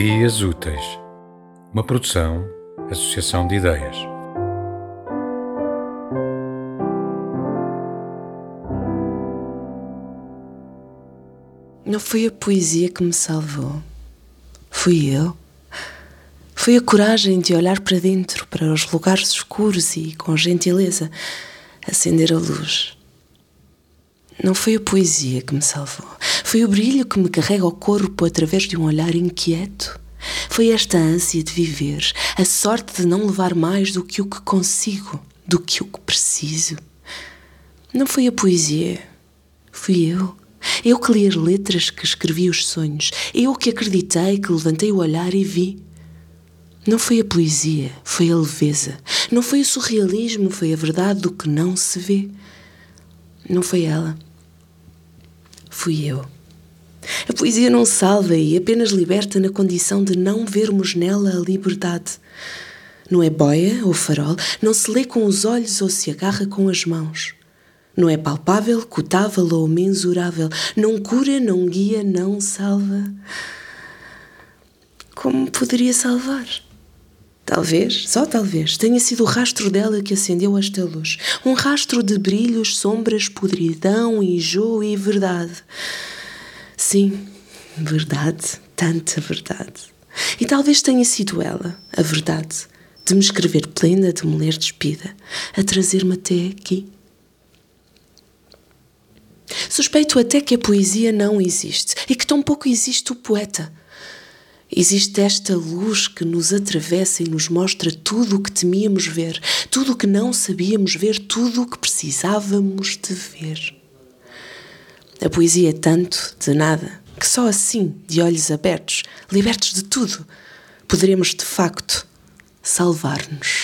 Ideias Úteis, uma produção, associação de ideias. Não foi a poesia que me salvou. Fui eu. Foi a coragem de olhar para dentro, para os lugares escuros e, com gentileza, acender a luz. Não foi a poesia que me salvou. Foi o brilho que me carrega o corpo através de um olhar inquieto. Foi esta ânsia de viver, a sorte de não levar mais do que o que consigo, do que o que preciso. Não foi a poesia, fui eu. Eu que li as letras que escrevi os sonhos, eu que acreditei, que levantei o olhar e vi. Não foi a poesia, foi a leveza. Não foi o surrealismo, foi a verdade do que não se vê. Não foi ela. Fui eu. A poesia não salva e apenas liberta na condição de não vermos nela a liberdade. Não é boia ou farol, não se lê com os olhos ou se agarra com as mãos. Não é palpável, cotável ou mensurável, não cura, não guia, não salva. Como poderia salvar? Talvez, só talvez, tenha sido o rastro dela que acendeu esta luz. Um rastro de brilhos, sombras, podridão, enjoo e verdade. Sim, verdade, tanta verdade. E talvez tenha sido ela, a verdade, de me escrever plena de mulher despida, a trazer-me até aqui. Suspeito até que a poesia não existe e que tão pouco existe o poeta. Existe esta luz que nos atravessa e nos mostra tudo o que temíamos ver, tudo o que não sabíamos ver, tudo o que precisávamos de ver. A poesia é tanto de nada que só assim, de olhos abertos, libertos de tudo, poderemos de facto salvar-nos.